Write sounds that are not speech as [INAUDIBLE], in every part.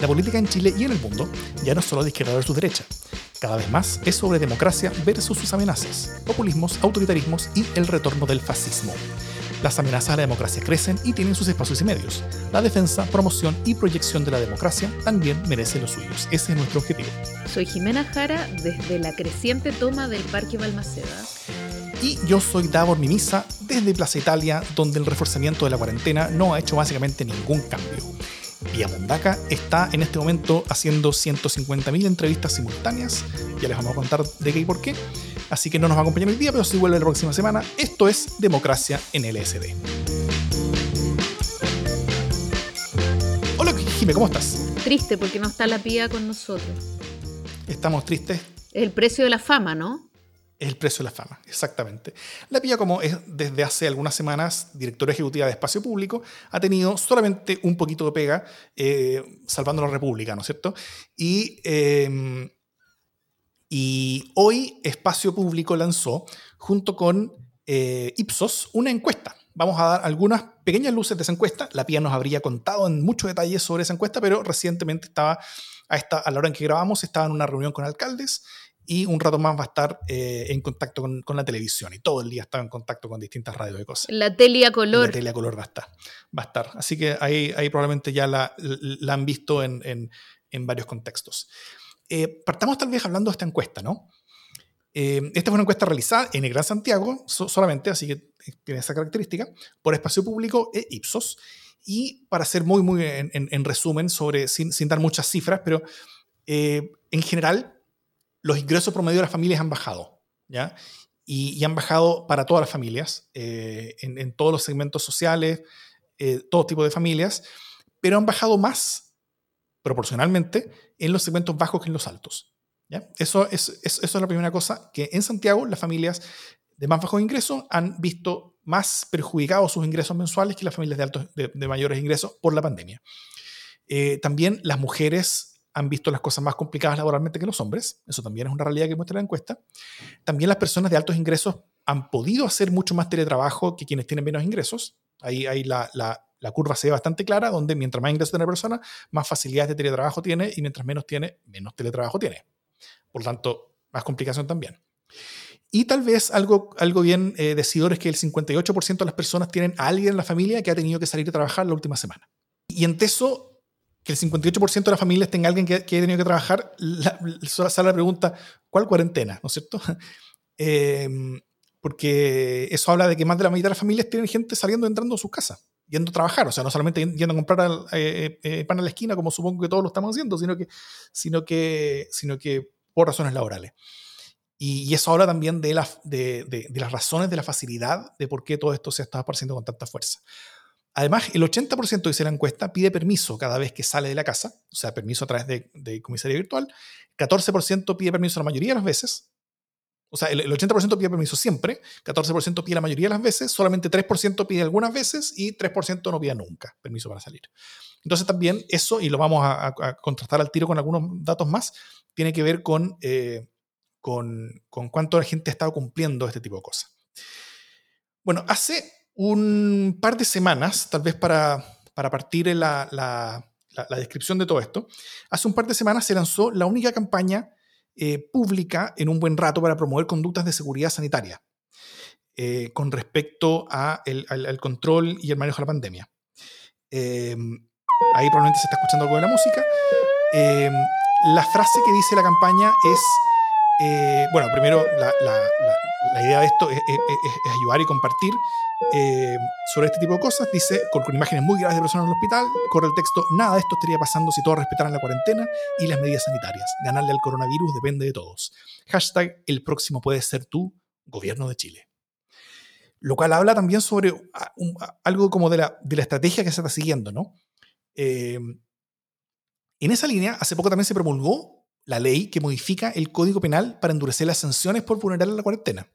La política en Chile y en el mundo ya no es solo de izquierda versus derecha. Cada vez más es sobre democracia versus sus amenazas, populismos, autoritarismos y el retorno del fascismo. Las amenazas a la democracia crecen y tienen sus espacios y medios. La defensa, promoción y proyección de la democracia también merece los suyos. Ese es nuestro objetivo. Soy Jimena Jara desde la creciente toma del Parque Balmaceda. Y yo soy Davor Mimisa desde Plaza Italia, donde el reforzamiento de la cuarentena no ha hecho básicamente ningún cambio. Vía Mundaca está en este momento haciendo 150.000 entrevistas simultáneas. Ya les vamos a contar de qué y por qué. Así que no nos va a acompañar el día, pero sí vuelve la próxima semana. Esto es Democracia en LSD. Hola, Jime, ¿cómo estás? Triste porque no está la pía con nosotros. Estamos tristes. El precio de la fama, ¿no? Es el precio de la fama, exactamente. La Pía, como es desde hace algunas semanas directora ejecutiva de Espacio Público, ha tenido solamente un poquito de pega eh, salvando a la República, ¿no es cierto? Y, em, y hoy Espacio Público lanzó, junto con eh, Ipsos, una encuesta. Vamos a dar algunas pequeñas luces de esa encuesta. La Pía nos habría contado en muchos detalles sobre esa encuesta, pero recientemente estaba, a, esta, a la hora en que grabamos, estaba en una reunión con alcaldes y un rato más va a estar eh, en contacto con, la televisión y todo el día está en contacto con distintas radios de cosas. La tele a color. La tele a color va a estar. Va a estar. Así que ahí, ahí probablemente ya la, la han visto en, en, en varios contextos. Eh, partamos tal vez hablando de esta encuesta, ¿no? Eh, esta fue una encuesta realizada en el Gran Santiago solamente, así que tiene esa característica, por Espacio Público e Ipsos. Y para ser muy, muy en, en resumen, sobre, sin, sin, dar muchas cifras, pero en general los ingresos promedio de las familias han bajado, ¿ya? Y, han bajado para todas las familias, eh, en, todos los segmentos sociales, eh, todo tipo de familias, pero han bajado más proporcionalmente en los segmentos bajos que en los altos. Eso, es, eso es la primera cosa, que en Santiago las familias de más bajos ingresos han visto más perjudicados sus ingresos mensuales que las familias de, altos, de, mayores ingresos por la pandemia. Eh, también las mujeres han visto las cosas más complicadas laboralmente que los hombres, eso también es una realidad que muestra la encuesta. También las personas de altos ingresos han podido hacer mucho más teletrabajo que quienes tienen menos ingresos. Ahí, ahí la, la, curva se ve bastante clara, donde mientras más ingresos tiene la persona, más facilidades de teletrabajo tiene y mientras menos tiene, menos teletrabajo tiene. Por tanto, más complicación también. Y tal vez algo, algo bien eh, decidor es que el 58% de las personas tienen alguien en la familia que ha tenido que salir a trabajar la última semana. Y en eso que el 58% de las familias tenga alguien que, que haya tenido que trabajar, la, sale la pregunta, ¿cuál cuarentena? ¿No es cierto? [LAUGHS] Em, porque eso habla de que más de la mitad de las familias tienen gente saliendo y entrando a sus casas, yendo a trabajar, o sea, no solamente yendo a comprar eh, eh, pan a la esquina, como supongo que todos lo estamos haciendo, sino que, sino que, sino que por razones laborales. Y, eso habla también de, la, de, de, de, las razones de la facilidad de por qué todo esto se está apareciendo con tanta fuerza. Además, el 80% dice la encuesta pide permiso cada vez que sale de la casa, o sea, permiso a través de, de comisaría virtual. 14% pide permiso la mayoría de las veces. O sea, el, 80% pide permiso siempre, 14% pide la mayoría de las veces, solamente 3% pide algunas veces y 3% no pide nunca permiso para salir. Entonces también eso, y lo vamos a, contrastar al tiro con algunos datos más, tiene que ver con, eh, con, con cuánto la gente ha estado cumpliendo este tipo de cosas. Bueno, hace un par de semanas, tal vez para, para partir la, la, descripción de todo esto, hace un par de semanas se lanzó la única campaña eh, pública en un buen rato para promover conductas de seguridad sanitaria eh, con respecto a el, al, control y el manejo de la pandemia. Eh, ahí probablemente se está escuchando algo de la música. la frase que dice la campaña es, bueno, primero la, idea de esto es, ayudar y compartir eh, sobre este tipo de cosas. Dice, con, imágenes muy graves de personas en el hospital, corre el texto, nada de esto estaría pasando si todos respetaran la cuarentena y las medidas sanitarias. Ganarle al coronavirus depende de todos. Hashtag, el próximo puede ser tú, gobierno de Chile. Lo cual habla también sobre ah, ah, algo como de la, de la, estrategia que se está siguiendo, ¿no? Eh, en esa línea, hace poco también se promulgó la ley que modifica el Código Penal para endurecer las sanciones por vulnerar la cuarentena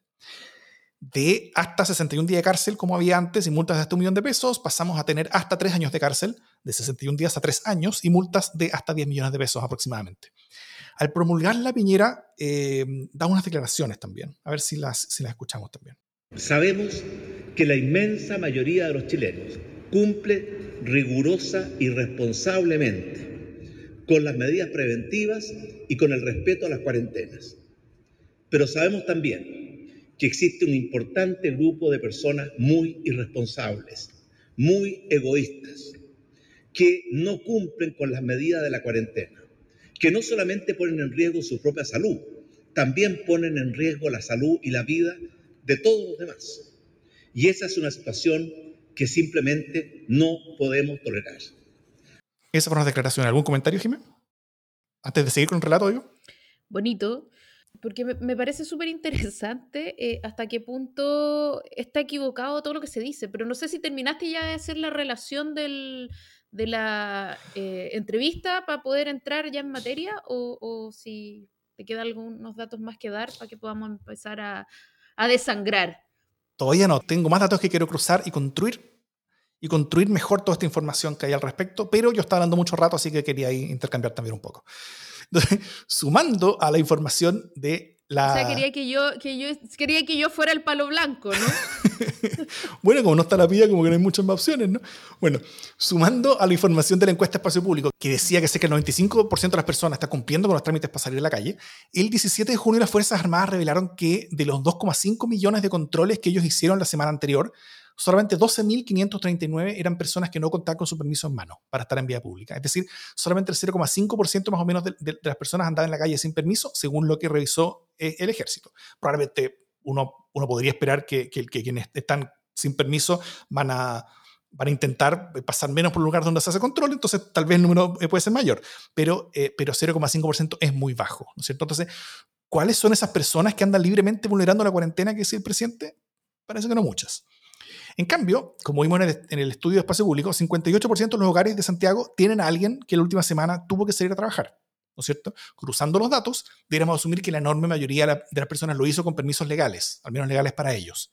de hasta 61 días de cárcel, como había antes, y multas de hasta un millón de pesos, pasamos a tener hasta 3 años de cárcel, de 61 días a 3 años, y multas de hasta 10 millones de pesos aproximadamente. Al promulgar la Piñera, eh, da unas declaraciones también, a ver si las, si las escuchamos también. Sabemos que la inmensa mayoría de los chilenos cumple rigurosa y responsablemente con las medidas preventivas y con el respeto a las cuarentenas. Pero sabemos también que existe un importante grupo de personas muy irresponsables, muy egoístas, que no cumplen con las medidas de la cuarentena, que no solamente ponen en riesgo su propia salud, también ponen en riesgo la salud y la vida de todos los demás. Y esa es una situación que simplemente no podemos tolerar. Esa fue una declaración. ¿Algún comentario, Jiménez? Antes de seguir con el relato, yo. Bonito, porque me, parece súper interesante eh, hasta qué punto está equivocado todo lo que se dice, pero no sé si terminaste ya de hacer la relación del, de la eh, entrevista para poder entrar ya en materia o, o si te quedan algunos datos más que dar para que podamos empezar a, a desangrar. Todavía no, tengo más datos que quiero cruzar y construir y construir mejor toda esta información que hay al respecto, pero yo estaba hablando mucho rato, así que quería intercambiar también un poco. Entonces, [LAUGHS] sumando a la información de la... O sea, quería que yo, que yo, quería que yo fuera el palo blanco, ¿no? [LAUGHS] bueno, como no está la pilla, como que no hay muchas más opciones, ¿no? Bueno, sumando a la información de la encuesta de espacio público, que decía que sé que el 95% de las personas está cumpliendo con los trámites para salir a la calle, el 17 de junio las Fuerzas Armadas revelaron que de los 2,5 millones de controles que ellos hicieron la semana anterior, solamente 12.539 eran personas que no contaban con su permiso en mano para estar en vía pública. Es decir, solamente el 0,5% más o menos de, las personas andaban en la calle sin permiso, según lo que revisó eh, el ejército. Probablemente uno, uno podría esperar que, que, quienes están sin permiso van a, van a intentar pasar menos por el lugar donde se hace control, entonces tal vez el número eh, puede ser mayor, pero, eh, pero 0,5% es muy bajo, ¿no es cierto? Entonces, ¿cuáles son esas personas que andan libremente vulnerando la cuarentena que dice el presidente? Parece que no muchas. En cambio, como vimos en el, estudio de espacio público, 58% de los hogares de Santiago tienen a alguien que la última semana tuvo que salir a trabajar. ¿no es cierto? Cruzando los datos, deberíamos asumir que la enorme mayoría de las personas lo hizo con permisos legales, al menos legales para ellos.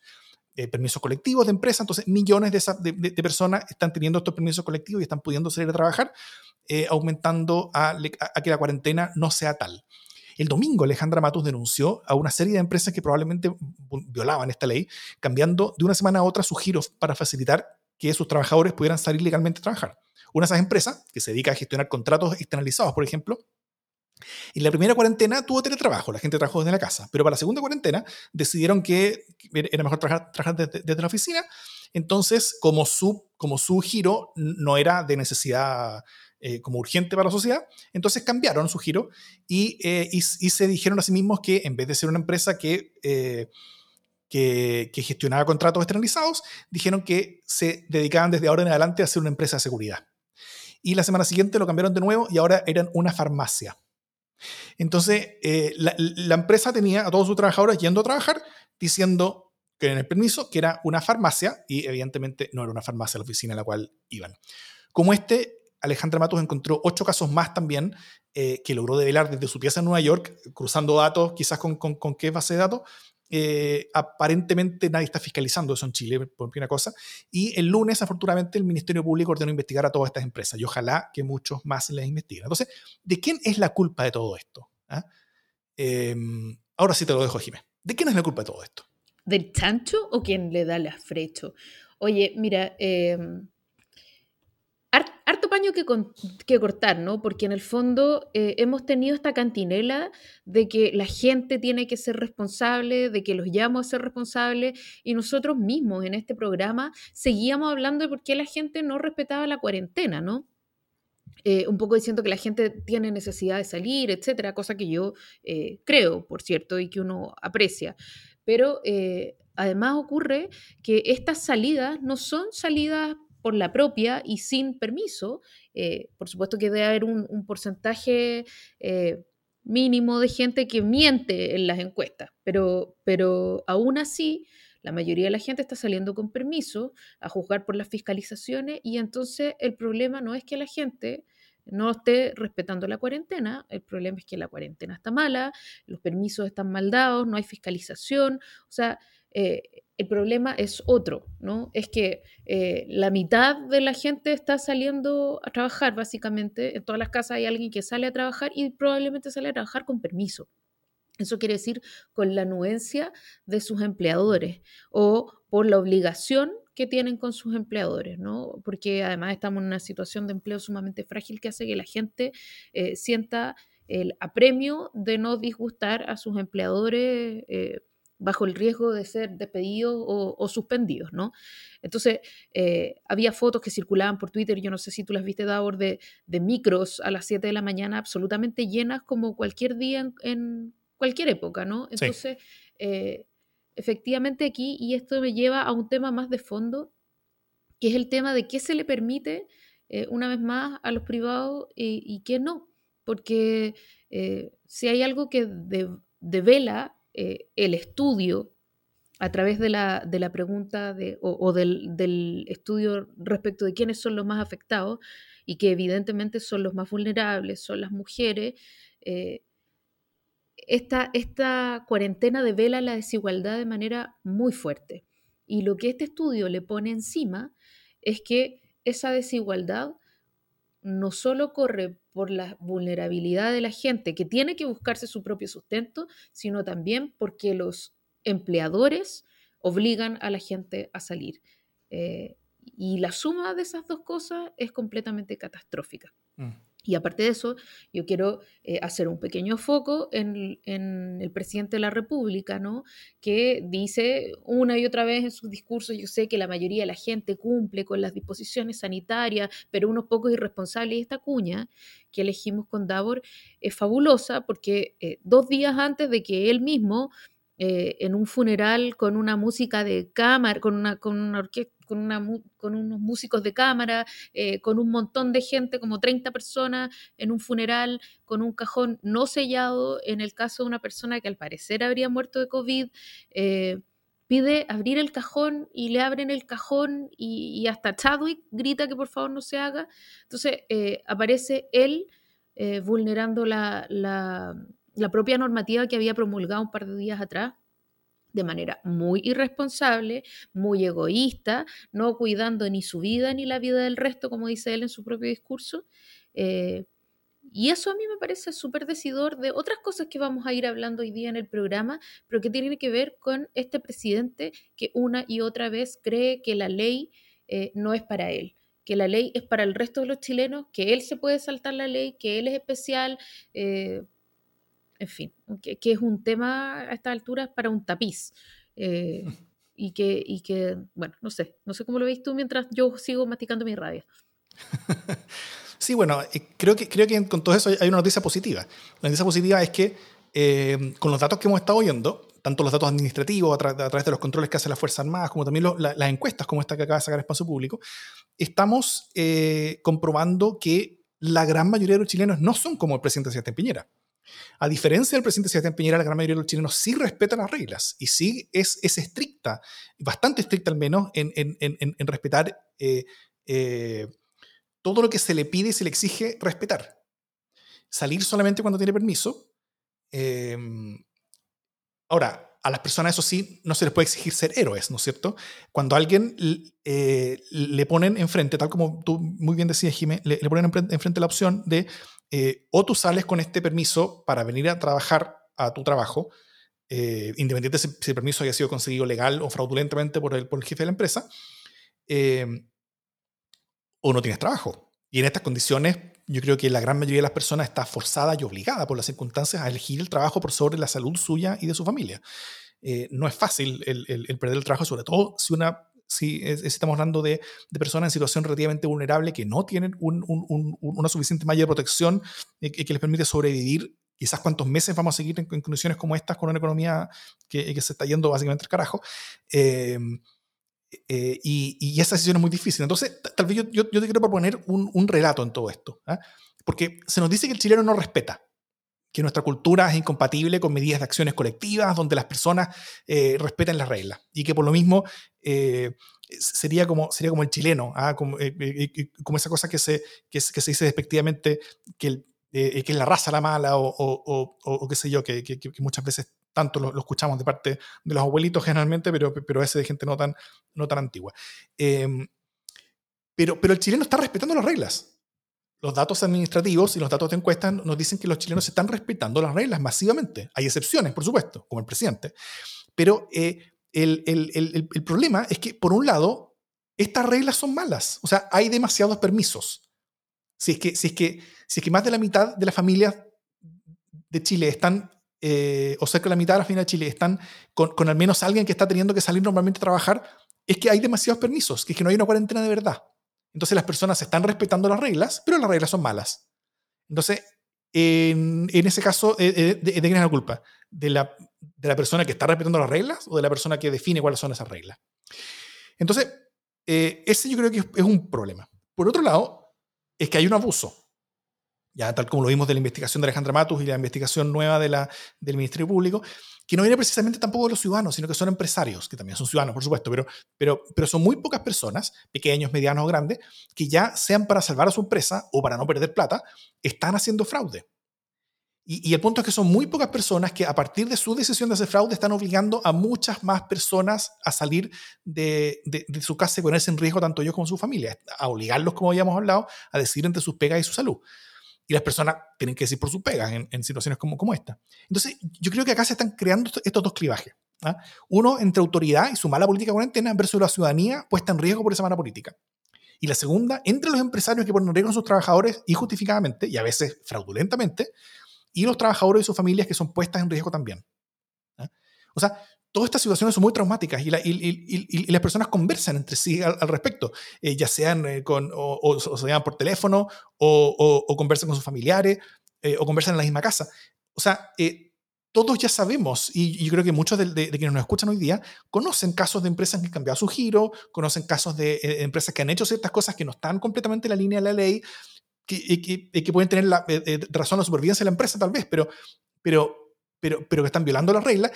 Eh, permisos colectivos de empresa, entonces millones de, de, personas están teniendo estos permisos colectivos y están pudiendo salir a trabajar, eh, aumentando a, que la cuarentena no sea tal. El domingo Alejandra Matus denunció a una serie de empresas que probablemente violaban esta ley, cambiando de una semana a otra sus giros para facilitar que sus trabajadores pudieran salir legalmente a trabajar. Una de esas empresas, que se dedica a gestionar contratos externalizados, por ejemplo, en la primera cuarentena tuvo teletrabajo, la gente trabajó desde la casa, pero para la segunda cuarentena decidieron que era mejor trabajar, desde, la oficina, entonces como su giro no era de necesidad eh, como urgente para la sociedad, entonces cambiaron su giro y, eh, y, se dijeron a sí mismos que en vez de ser una empresa que, eh, que, que, gestionaba contratos externalizados, dijeron que se dedicaban desde ahora en adelante a ser una empresa de seguridad. Y la semana siguiente lo cambiaron de nuevo y ahora eran una farmacia. Entonces, la, la, empresa tenía a todos sus trabajadores yendo a trabajar diciendo que en el permiso que era una farmacia y evidentemente no era una farmacia la oficina a la cual iban. Como este, Alejandra Matos encontró ocho casos más también eh, que logró develar desde su pieza en Nueva York, cruzando datos, quizás con, con, qué base de datos. Eh, aparentemente nadie está fiscalizando eso en Chile, por primera cosa. Y el lunes, afortunadamente, el Ministerio Público ordenó investigar a todas estas empresas y ojalá que muchos más les investiguen. Entonces, ¿de quién es la culpa de todo esto? ¿Ah? Em, ahora sí te lo dejo, Jiménez. ¿De quién es la culpa de todo esto? ¿Del chancho o quién le da el afrecho? Oye, mira, harto paño que, que, cortar, ¿no? Porque en el fondo eh, hemos tenido esta cantinela de que la gente tiene que ser responsable, de que los llamo a ser responsables, y nosotros mismos en este programa seguíamos hablando de por qué la gente no respetaba la cuarentena, ¿no? Eh, un poco diciendo que la gente tiene necesidad de salir, etcétera, cosa que yo eh, creo, por cierto, y que uno aprecia. Pero además ocurre que estas salidas no son salidas por la propia y sin permiso. Eh, por supuesto que debe haber un, porcentaje eh, mínimo de gente que miente en las encuestas, pero, pero aún así la mayoría de la gente está saliendo con permiso a juzgar por las fiscalizaciones y entonces el problema no es que la gente no esté respetando la cuarentena, el problema es que la cuarentena está mala, los permisos están mal dados, no hay fiscalización, o sea, eh, el problema es otro, ¿no? Es que eh, la mitad de la gente está saliendo a trabajar, básicamente. En todas las casas hay alguien que sale a trabajar y probablemente sale a trabajar con permiso. Eso quiere decir con la anuencia de sus empleadores o por la obligación que tienen con sus empleadores, ¿no? Porque además estamos en una situación de empleo sumamente frágil que hace que la gente eh, sienta el apremio de no disgustar a sus empleadores bajo el riesgo de ser despedidos o, suspendidos, ¿no? Entonces, eh, había fotos que circulaban por Twitter, yo no sé si tú las viste, Davor, de, de micros a las 7 de la mañana absolutamente llenas como cualquier día en, cualquier época, ¿no? Entonces, eh, efectivamente aquí, y esto me lleva a un tema más de fondo, que es el tema de qué se le permite, eh, una vez más, a los privados y, qué no. Porque si hay algo que devela eh, el estudio a través de la, de la pregunta de, o, del, estudio respecto de quiénes son los más afectados y que evidentemente son los más vulnerables, son las mujeres, eh, esta, esta cuarentena devela la desigualdad de manera muy fuerte. Y lo que este estudio le pone encima es que esa desigualdad no solo corre por la vulnerabilidad de la gente que tiene que buscarse su propio sustento, sino también porque los empleadores obligan a la gente a salir. Eh, y la suma de esas dos cosas es completamente catastrófica. Mm. Y aparte de eso, yo quiero eh, hacer un pequeño foco en, el presidente de la República, ¿no? que dice una y otra vez en sus discursos, yo sé que la mayoría de la gente cumple con las disposiciones sanitarias, pero unos pocos irresponsables. Y esta cuña que elegimos con Davor es fabulosa porque eh, dos días antes de que él mismo eh, en un funeral con una música de cámara, con una, con una orquesta, con, una, con unos músicos de cámara, eh, con un montón de gente, como 30 personas, en un funeral, con un cajón no sellado, en el caso de una persona que al parecer habría muerto de COVID. Eh, pide abrir el cajón y le abren el cajón y, hasta Chadwick grita que por favor no se haga. Entonces aparece él vulnerando la, la propia normativa que había promulgado un par de días atrás de manera muy irresponsable, muy egoísta, no cuidando ni su vida ni la vida del resto, como dice él en su propio discurso. Eh, y eso a mí me parece súper decidor de otras cosas que vamos a ir hablando hoy día en el programa, pero que tienen que ver con este presidente que una y otra vez cree que la ley eh, no es para él que la ley es para el resto de los chilenos, que él se puede saltar la ley, que él es especial, eh, en fin, que, es un tema a esta altura para un tapiz. Eh, [LAUGHS] y, que, y que, bueno, no sé, no sé cómo lo veis tú mientras yo sigo masticando mi rabia. [LAUGHS] Sí, bueno, eh, creo que, creo que con todo eso hay una noticia positiva. La noticia positiva es que eh, con los datos que hemos estado oyendo, tanto los datos administrativos a, través de los controles que hace la Fuerza Armada, como también las encuestas como esta que acaba de sacar Espacio Público, estamos comprobando que la gran mayoría de los chilenos no son como el presidente Sebastián Piñera. A diferencia del presidente Sebastián Piñera, la gran mayoría de los chilenos sí respetan las reglas y sí es, es estricta, bastante estricta al menos, en, en, en, respetar eh, eh, todo lo que se le pide y se le exige respetar. Salir solamente cuando tiene permiso. Em, ahora, a las personas, eso sí, no se les puede exigir ser héroes, ¿no es cierto? Cuando a alguien eh, le ponen enfrente, tal como tú muy bien decías, Jimé, le, le, ponen enfrente la opción de eh, o tú sales con este permiso para venir a trabajar a tu trabajo, eh, independiente si, el permiso haya sido conseguido legal o fraudulentamente por el, por el jefe de la empresa, eh, o no tienes trabajo. Y en estas condiciones, yo creo que la gran mayoría de las personas está forzada y obligada por las circunstancias a elegir el trabajo por sobre la salud suya y de su familia. no es fácil el, el, perder el trabajo, sobre todo si una si estamos hablando de, personas en situación relativamente vulnerable que no tienen una suficiente malla de protección eh, que les permite sobrevivir quizás cuántos meses vamos a seguir en, condiciones como estas con una economía que, se está yendo básicamente al carajo. Em, eh, y, y, esa decisión es muy difícil. Entonces, tal vez yo, te quiero proponer un, relato en todo esto, ¿ah? porque se nos dice que el chileno no respeta, que nuestra cultura es incompatible con medidas de acciones colectivas donde las personas eh, respeten las reglas y que por lo mismo eh, sería, como, sería como el chileno, ¿ah? como, eh, como, esa cosa que se, que, se dice despectivamente que, que es la raza la mala o, o, o, qué sé yo, que, muchas veces tanto lo, escuchamos de parte de los abuelitos generalmente, pero, pero ese de gente no tan, no tan antigua. Em, pero, pero el chileno está respetando las reglas los datos administrativos y los datos de encuesta nos dicen que los chilenos están respetando las reglas masivamente. Hay excepciones, por supuesto, como el presidente. Pero eh, el, el, el, el, problema es que, por un lado, estas reglas son malas. O sea, hay demasiados permisos. Si es que, si es que, si es que más de la mitad de las familias de Chile están, eh, o cerca de la mitad de las familias de Chile están con, con, al menos alguien que está teniendo que salir normalmente a trabajar, es que hay demasiados permisos, que es que no hay una cuarentena de verdad. Entonces las personas están respetando las reglas, pero las reglas son malas. Entonces, en, en ese caso, eh, eh, ¿de, de, quién es la culpa? ¿De la, ¿De la persona que está respetando las reglas o de la persona que define cuáles son esas reglas? Entonces, eh, ese yo creo que es un problema. Por otro lado, es que hay un abuso. Ya tal como lo vimos de la investigación de Alejandra Matus y la investigación nueva del Ministerio Público, que no viene precisamente tampoco de los ciudadanos, sino que son empresarios, que también son ciudadanos, por supuesto, pero, pero, pero son muy pocas personas, pequeños, medianos o grandes, que ya sean para salvar a su empresa o para no perder plata, están haciendo fraude. Y, y, el punto es que son muy pocas personas que a partir de su decisión de hacer fraude están obligando a muchas más personas a salir de, de, de su casa y ponerse en riesgo tanto ellos como su familia, a obligarlos, como habíamos hablado, a decidir entre sus pegas y su salud. Y las personas tienen que decir por sus pegas en, en situaciones como, como esta. Entonces, yo creo que acá se están creando estos dos clivajes. ¿ah? Uno entre autoridad y su mala política cuarentena versus la ciudadanía puesta en riesgo por esa mala política. Y la segunda, entre los empresarios que ponen en riesgo a sus trabajadores injustificadamente y a veces fraudulentamente, y los trabajadores y sus familias que son puestas en riesgo también. ¿eh? O sea, todas estas situaciones son muy traumáticas y, la, y, y, y las personas conversan entre sí al, al respecto, eh, ya sean eh, con, o, o, o, se llaman por teléfono o, o conversan con sus familiares eh, o conversan en la misma casa. O sea, eh, todos ya sabemos, y, yo creo que muchos de, de, de, quienes nos escuchan hoy día conocen casos de empresas que han cambiado su giro, conocen casos de eh, empresas que han hecho ciertas cosas que no están completamente en la línea de la ley, que, que, que pueden tener la, eh, razón la supervivencia de la empresa tal vez, pero, pero, pero, pero que están violando las reglas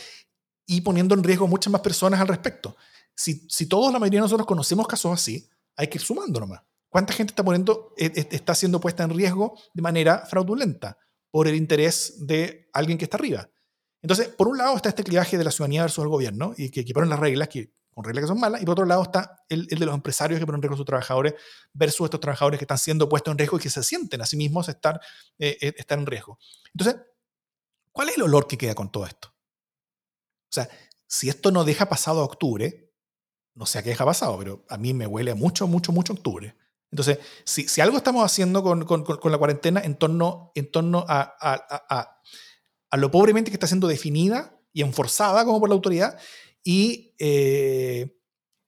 y poniendo en riesgo muchas más personas al respecto. Si, si todos, la mayoría de nosotros conocemos casos así, hay que ir sumando nomás. ¿Cuánta gente está, poniendo, eh, está siendo puesta en riesgo de manera fraudulenta por el interés de alguien que está arriba? Entonces, por un lado está este clivaje de la ciudadanía versus el gobierno y que, ponen las reglas, que con reglas que son malas, y por otro lado está el, el, de los empresarios que ponen en riesgo a sus trabajadores versus estos trabajadores que están siendo puestos en riesgo y que se sienten a sí mismos estar, eh, estar en riesgo. Entonces, ¿cuál es el olor que queda con todo esto? O sea, si esto no deja pasado a octubre, no sé a qué deja pasado, pero a mí me huele mucho, mucho, mucho octubre. Entonces, si, algo estamos haciendo con, la cuarentena en torno, a, a, a, a, lo pobremente que está siendo definida y enforzada como por la autoridad, eh,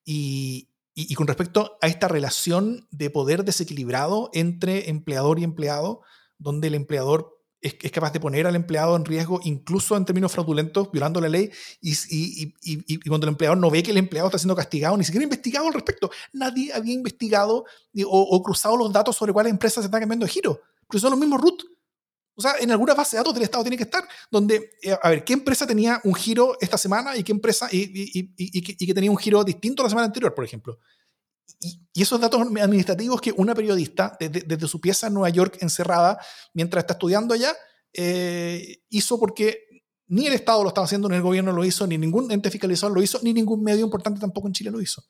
y, con respecto a esta relación de poder desequilibrado entre empleador y empleado, donde el empleador es, es, capaz de poner al empleado en riesgo, incluso en términos fraudulentos, violando la ley, y, y, y, cuando el empleador no ve que el empleado está siendo castigado, ni siquiera investigado al respecto. Nadie había investigado o, o cruzado los datos sobre cuáles empresas se están cambiando de giro, pero son los mismos root. O sea, en alguna base de datos del Estado tiene que estar, donde, eh, a ver, ¿qué empresa tenía un giro esta semana y qué empresa, y, y, y, y, que tenía un giro distinto la semana anterior, por ejemplo? Y, y, esos datos administrativos que una periodista desde, su pieza en Nueva York encerrada mientras está estudiando allá eh, hizo porque ni el Estado lo estaba haciendo, ni el gobierno lo hizo, ni ningún ente fiscalizador lo hizo, ni ningún medio importante tampoco en Chile lo hizo.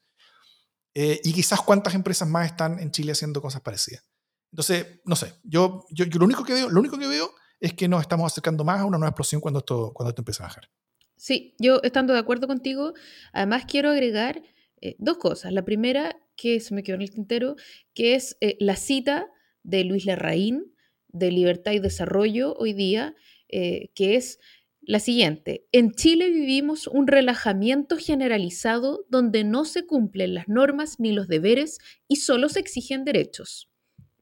Eh, y quizás cuántas empresas más están en Chile haciendo cosas parecidas. Entonces, no sé, yo, yo, yo, lo, único que veo, lo único que veo es que nos estamos acercando más a una nueva explosión cuando esto, cuando esto empieza a bajar. Sí, yo estando de acuerdo contigo, además quiero agregar eh, dos cosas. La primera, que se me quedó en el tintero, que es eh, la cita de Luis Larraín de Libertad y Desarrollo hoy día, eh, que es la siguiente. En Chile vivimos un relajamiento generalizado donde no se cumplen las normas ni los deberes y solo se exigen derechos.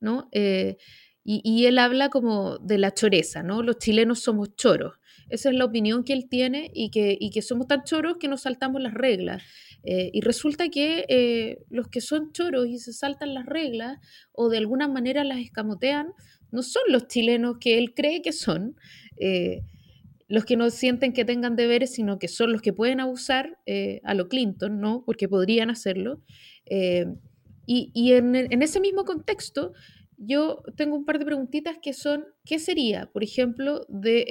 ¿no? Eh, y, y, él habla como de la choreza, ¿no? Los chilenos somos choros. Esa es la opinión que él tiene y que, y que somos tan choros que nos saltamos las reglas. Eh, y resulta que eh, los que son choros y se saltan las reglas o de alguna manera las escamotean, no son los chilenos que él cree que son, eh, los que no sienten que tengan deberes, sino que son los que pueden abusar a lo Clinton, ¿no? Porque podrían hacerlo. y, y en, en ese mismo contexto, yo tengo un par de preguntitas que son, ¿qué sería, por ejemplo, de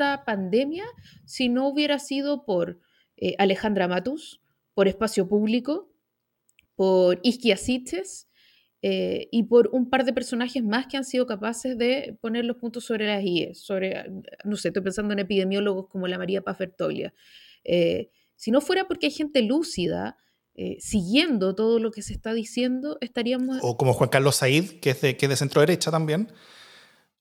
esta pandemia si no hubiera sido por eh, Alejandra Matus, por Espacio Público, por Isquia eh, y por un par de personajes más que han sido capaces de poner los puntos sobre las IES, sobre, no sé, estoy pensando en epidemiólogos como la María Paffertolia. Eh, si no fuera porque hay gente lúcida, siguiendo todo lo que se está diciendo, estaríamos... O como Juan Carlos Said, que es de, que es de centro derecha también,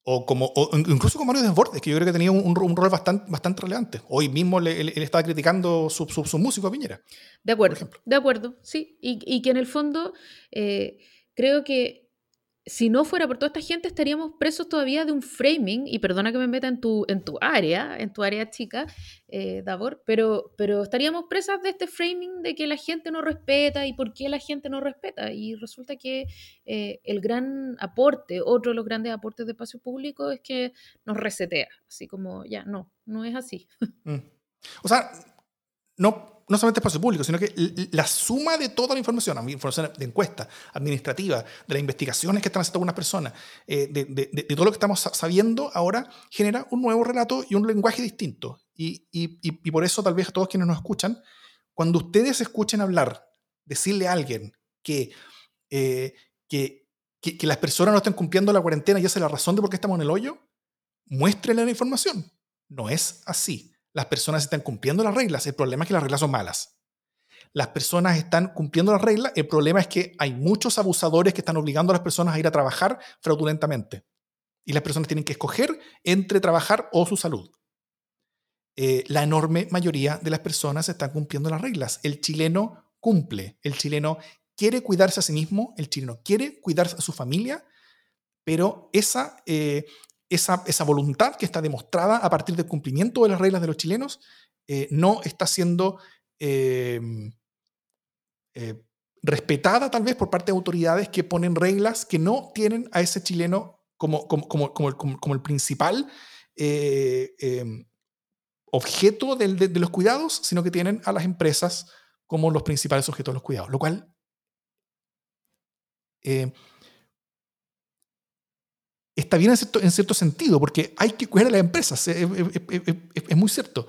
o, como, incluso como Mario Desbordes, que yo creo que tenía un, rol bastante, bastante relevante. Hoy mismo él, estaba criticando su, su, músico a Piñera. De acuerdo, de acuerdo, sí. Y, y, que en el fondo eh, creo que si no fuera por toda esta gente, estaríamos presos todavía de un framing, y perdona que me meta en tu, en tu área, en tu área chica, eh, Davor, pero, pero estaríamos presas de este framing de que la gente no respeta y por qué la gente no respeta. Y resulta que eh, el gran aporte, otro de los grandes aportes de espacio público es que nos resetea, así como, ya, no, no es así. Mm. O sea, no no solamente espacio público, sino que la suma de toda la información, información de encuesta, administrativa, de las investigaciones que están haciendo algunas personas, eh, de, todo lo que estamos sabiendo ahora, genera un nuevo relato y un lenguaje distinto. Y, por eso tal vez a todos quienes nos escuchan, cuando ustedes escuchen hablar, decirle a alguien que, eh, que, que, las personas no están cumpliendo la cuarentena y esa es la razón de por qué estamos en el hoyo, muéstrenle la información. No es así. Las personas están cumpliendo las reglas, el problema es que las reglas son malas. Las personas están cumpliendo las reglas, el problema es que hay muchos abusadores que están obligando a las personas a ir a trabajar fraudulentamente. Y las personas tienen que escoger entre trabajar o su salud. Eh, la enorme mayoría de las personas están cumpliendo las reglas. El chileno cumple, el chileno quiere cuidarse a sí mismo, el chileno quiere cuidarse a su familia, pero esa, eh, esa, esa, voluntad que está demostrada a partir del cumplimiento de las reglas de los chilenos eh, no está siendo em, eh, respetada tal vez por parte de autoridades que ponen reglas que no tienen a ese chileno como, como, como, como, el, principal eh, objeto de, de, los cuidados, sino que tienen a las empresas como los principales objetos de los cuidados, lo cual está bien en cierto, sentido, porque hay que cuidar a las empresas, es, muy cierto,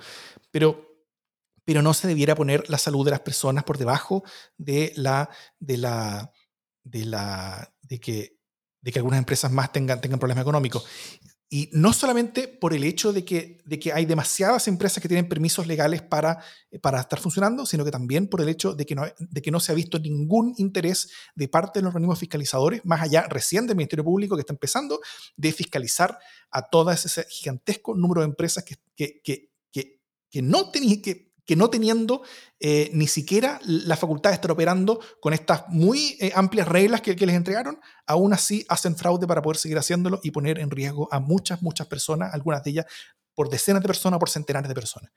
pero, pero no se debiera poner la salud de las personas por debajo de la, de la, de la, de que, de que algunas empresas más tengan, tengan problemas económicos. Y no solamente por el hecho de que, de que hay demasiadas empresas que tienen permisos legales para, para estar funcionando, sino que también por el hecho de que, no, de que no se ha visto ningún interés de parte de los organismos fiscalizadores, más allá recién del Ministerio Público que está empezando, de fiscalizar a todo ese gigantesco número de empresas que, que, que, que no tenían que que no teniendo eh, ni siquiera la facultad de estar operando con estas muy eh, amplias reglas que, les entregaron, aún así hacen fraude para poder seguir haciéndolo y poner en riesgo a muchas, muchas personas, algunas de ellas por decenas de personas, por centenares de personas.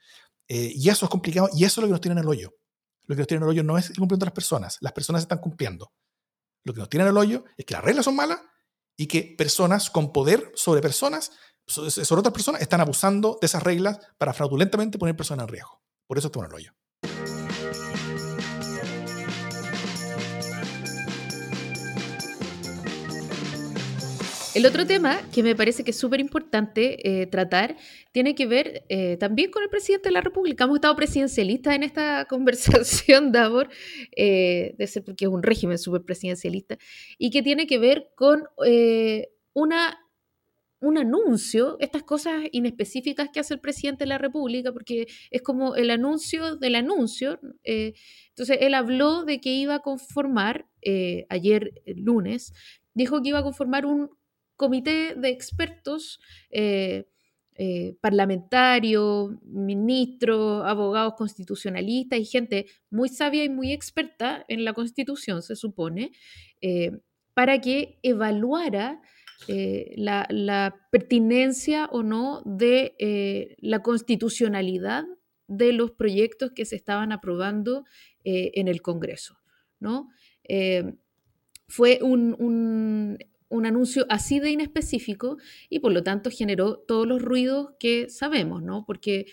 Eh, y eso es complicado y eso es lo que nos tiene en el hoyo. Lo que nos tiene en el hoyo no es el cumplimiento de las personas, las personas están cumpliendo. Lo que nos tiene en el hoyo es que las reglas son malas y que personas con poder sobre personas, sobre otras personas, están abusando de esas reglas para fraudulentamente poner personas en riesgo. Por eso en el hoyo. El otro tema que me parece que es súper importante eh, tratar tiene que ver eh, también con el presidente de la República. Hemos estado presidencialistas en esta [LAUGHS] conversación, Davor, eh, de ser porque es un régimen súper presidencialista, y que tiene que ver con una un anuncio, estas cosas inespecíficas que hace el presidente de la República, porque es como el anuncio del anuncio. Eh, entonces, él habló de que iba a conformar, eh, ayer lunes, dijo que iba a conformar un comité de expertos eh, parlamentarios, ministros, abogados constitucionalistas y gente muy sabia y muy experta en la constitución, se supone, para que evaluara eh, la, pertinencia o no de eh, la constitucionalidad de los proyectos que se estaban aprobando eh, en el Congreso. ¿no? fue un, anuncio así de inespecífico y por lo tanto generó todos los ruidos que sabemos, ¿no? porque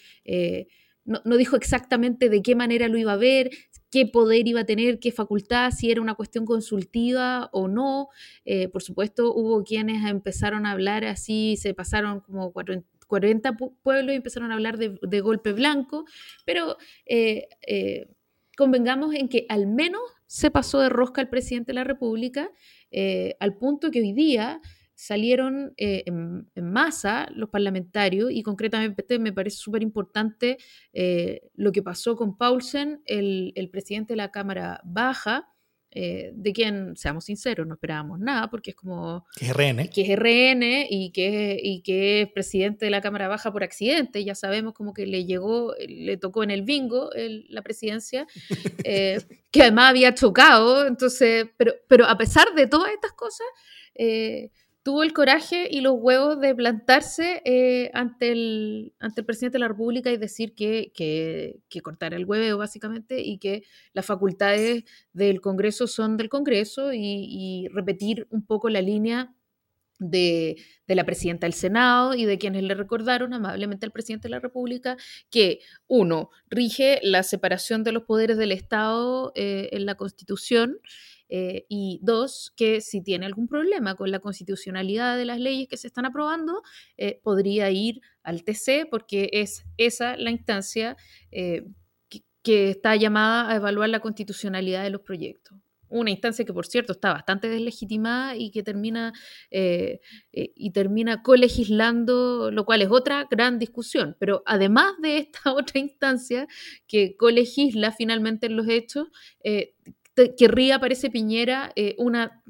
no, no, dijo exactamente de qué manera lo iba a ver, qué poder iba a tener, qué facultad, si era una cuestión consultiva o no. Eh, por supuesto, hubo quienes empezaron a hablar así, se pasaron como 40 pueblos y empezaron a hablar de, golpe blanco, pero eh, eh, convengamos en que al menos se pasó de rosca el presidente de la República al punto que hoy día salieron eh, en, masa los parlamentarios y concretamente me parece súper importante eh, lo que pasó con Paulsen, el, el, presidente de la Cámara Baja, eh, de quien, seamos sinceros, no esperábamos nada, porque es como... Que es RN. Que es RN y que, y que es presidente de la Cámara Baja por accidente, ya sabemos como que le llegó, le tocó en el bingo la presidencia, [LAUGHS] eh, que además había chocado, entonces, pero, pero a pesar de todas estas cosas, eh, tuvo el coraje y los huevos de plantarse eh, ante, el, ante el presidente de la República y decir que, que, que cortara el hueveo, básicamente, y que las facultades del Congreso son del Congreso y, repetir un poco la línea de, de, la presidenta del Senado y de quienes le recordaron amablemente al presidente de la República que, uno, rige la separación de los poderes del Estado eh, en la Constitución eh, y dos, que si tiene algún problema con la constitucionalidad de las leyes que se están aprobando, eh, podría ir al TC porque es esa la instancia eh, que, está llamada a evaluar la constitucionalidad de los proyectos una instancia que por cierto está bastante deslegitimada y que termina y termina colegislando, lo cual es otra gran discusión. Pero además de esta [LAUGHS] otra instancia que colegisla finalmente en los hechos, querría, parece Piñera, eh, una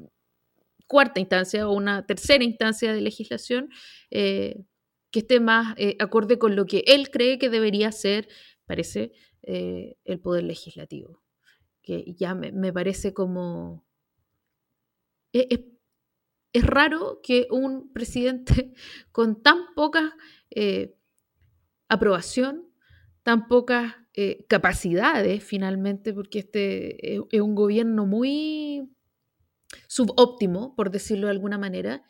cuarta instancia o una tercera instancia de legislación eh, que esté más eh, acorde con lo que él cree que debería ser, parece, el poder legislativo. Que ya me, parece como... Es, es, raro que un presidente [LAUGHS] con tan poca aprobación, tan pocas eh, capacidades finalmente, porque este es, un gobierno muy subóptimo, por decirlo de alguna manera,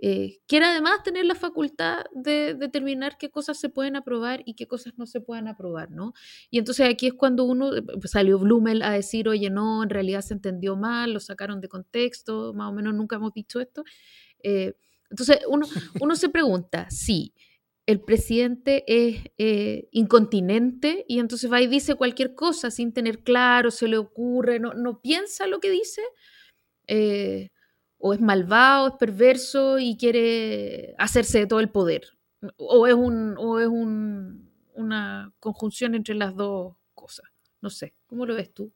eh, quiere además tener la facultad de determinar qué cosas se pueden aprobar y qué cosas no se pueden aprobar, ¿no? Y entonces aquí es cuando uno, eh, pues, salió Blumel a decir, oye, no, en realidad se entendió mal, lo sacaron de contexto, más o menos nunca hemos dicho esto. entonces uno, uno se pregunta, sí, el presidente es eh, incontinente y entonces va y dice cualquier cosa sin tener claro, se le ocurre, no, no piensa lo que dice, eh, o es malvado, es perverso y quiere hacerse de todo el poder, o es, un, o es un, una conjunción entre las dos cosas. No sé, ¿cómo lo ves tú?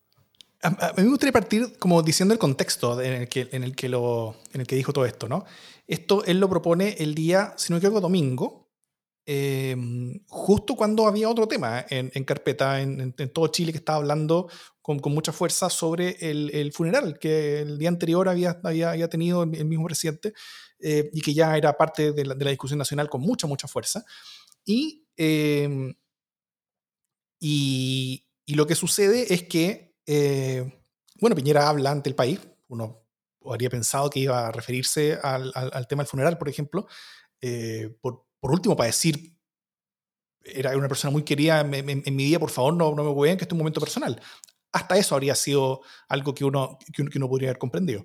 A, mí me gustaría partir como diciendo el contexto en el que, en el que, lo, en el que dijo todo esto, ¿no? Esto él lo propone el día, si no me equivoco, domingo, Em, justo cuando había otro tema en, carpeta en, todo Chile que estaba hablando con, mucha fuerza sobre el, funeral que el día anterior había, tenido el, mismo presidente eh, y que ya era parte de la, discusión nacional con mucha, mucha fuerza. Y, em, y, lo que sucede es que, eh, bueno, Piñera habla ante el país, uno habría pensado que iba a referirse al, al tema del funeral, por ejemplo, eh, por, por último, para decir, era una persona muy querida en, mi vida, por favor, no, no me vean que este es un momento personal. Hasta eso habría sido algo que uno, que uno, podría haber comprendido.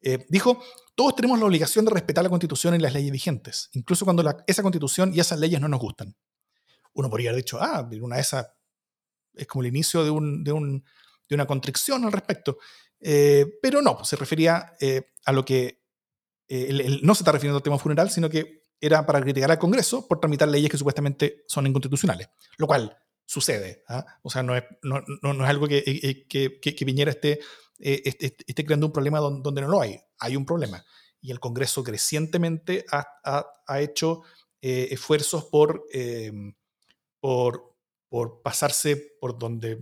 Eh, dijo, todos tenemos la obligación de respetar la constitución y las leyes vigentes, incluso cuando esa constitución y esas leyes no nos gustan. Uno podría haber dicho, ah, una de esas es como el inicio de, un, de, un, de una constricción al respecto. Eh, pero no, se refería eh, a lo que no se está refiriendo al tema funeral, sino que era para criticar al Congreso por tramitar leyes que supuestamente son inconstitucionales, lo cual sucede. ¿ah? O sea, no es, no, no, es algo que, eh, eh, que, que, Piñera esté, eh, esté, esté, creando un problema donde, no lo hay. Hay un problema. Y el Congreso crecientemente ha, ha, ha hecho esfuerzos por, em, por, por pasarse por donde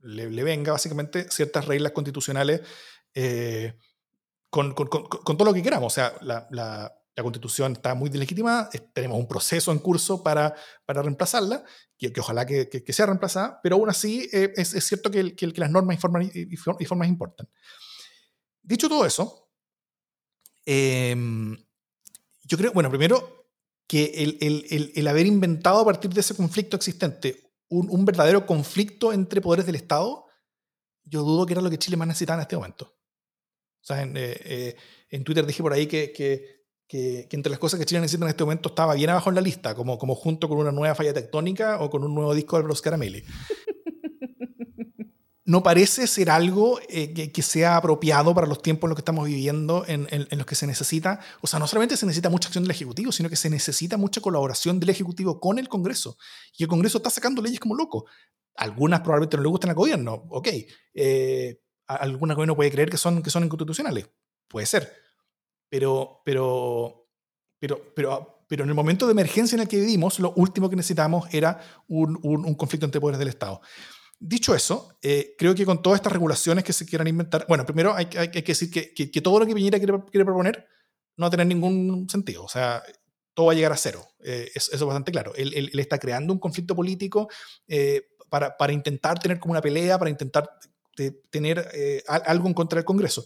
le, venga, básicamente, ciertas reglas constitucionales con, con, con, todo lo que queramos. O sea, la, la la constitución está muy deslegitimada, tenemos un proceso en curso para, para reemplazarla, que, ojalá que, que, sea reemplazada, pero aún así eh, es, cierto que, que, las normas y formas, y, importan. Dicho todo eso, em, yo creo, bueno, primero que el, el, el, haber inventado a partir de ese conflicto existente un, un, verdadero conflicto entre poderes del Estado, yo dudo que era lo que Chile más necesitaba en este momento. O eh, eh, en Twitter dije por ahí que que, entre las cosas que Chile necesita en este momento estaba bien abajo en la lista, como, como junto con una nueva falla tectónica o con un nuevo disco de Bros Caramelli. [LAUGHS] no parece ser algo eh, que, sea apropiado para los tiempos en los que estamos viviendo, en, los que se necesita, o sea, no solamente se necesita mucha acción del Ejecutivo, sino que se necesita mucha colaboración del Ejecutivo con el Congreso. Y el Congreso está sacando leyes como loco. Algunas probablemente no le gustan al gobierno, ok. Eh, algunas gobierno puede creer que son, que son inconstitucionales, puede ser. Pero, pero, pero, pero, pero en el momento de emergencia en el que vivimos, lo último que necesitamos era un, un conflicto entre poderes del Estado. Dicho eso, eh, creo que con todas estas regulaciones que se quieran inventar, bueno, primero hay, hay, que decir que, que, todo lo que Piñera quiere, quiere, proponer no va a tener ningún sentido. O sea, todo va a llegar a cero. Eh, eso, es bastante claro. Él, él, está creando un conflicto político eh, para, para, intentar tener como una pelea, para intentar tener algo en contra del Congreso.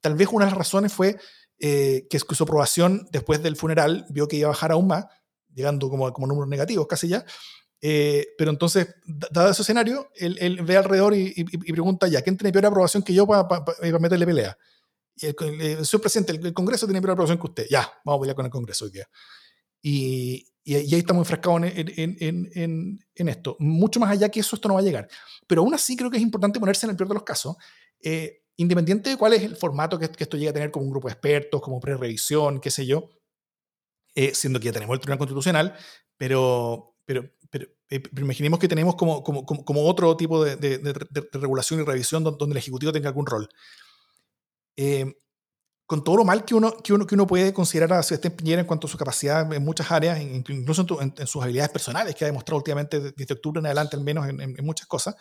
Tal vez una de las razones fue que su aprobación después del funeral vio que iba a bajar aún más, llegando como, como números negativos casi ya, eh, pero entonces, dado ese escenario, él, ve alrededor y, pregunta ya, ¿quién tiene peor aprobación que yo para meterle pelea? Y el, señor presidente, el, Congreso tiene peor aprobación que usted. Ya, vamos a pelear con el Congreso hoy día. Y, y, ahí estamos enfrascados en, en, en, en, esto. Mucho más allá que eso, esto no va a llegar. Pero aún así creo que es importante ponerse en el peor de los casos. Eh, independiente de cuál es el formato que, que, esto llegue a tener como un grupo de expertos, como pre-revisión, qué sé yo, eh, siendo que ya tenemos el Tribunal Constitucional, pero, pero, eh, pero, imaginemos que tenemos como, como, como otro tipo de, de, regulación y revisión donde, el Ejecutivo tenga algún rol. Eh, con todo lo mal que uno, que uno, que uno puede considerar a Sebastián Piñera en cuanto a su capacidad en muchas áreas, incluso en, sus habilidades personales, que ha demostrado últimamente desde octubre en adelante, al menos en, en, muchas cosas,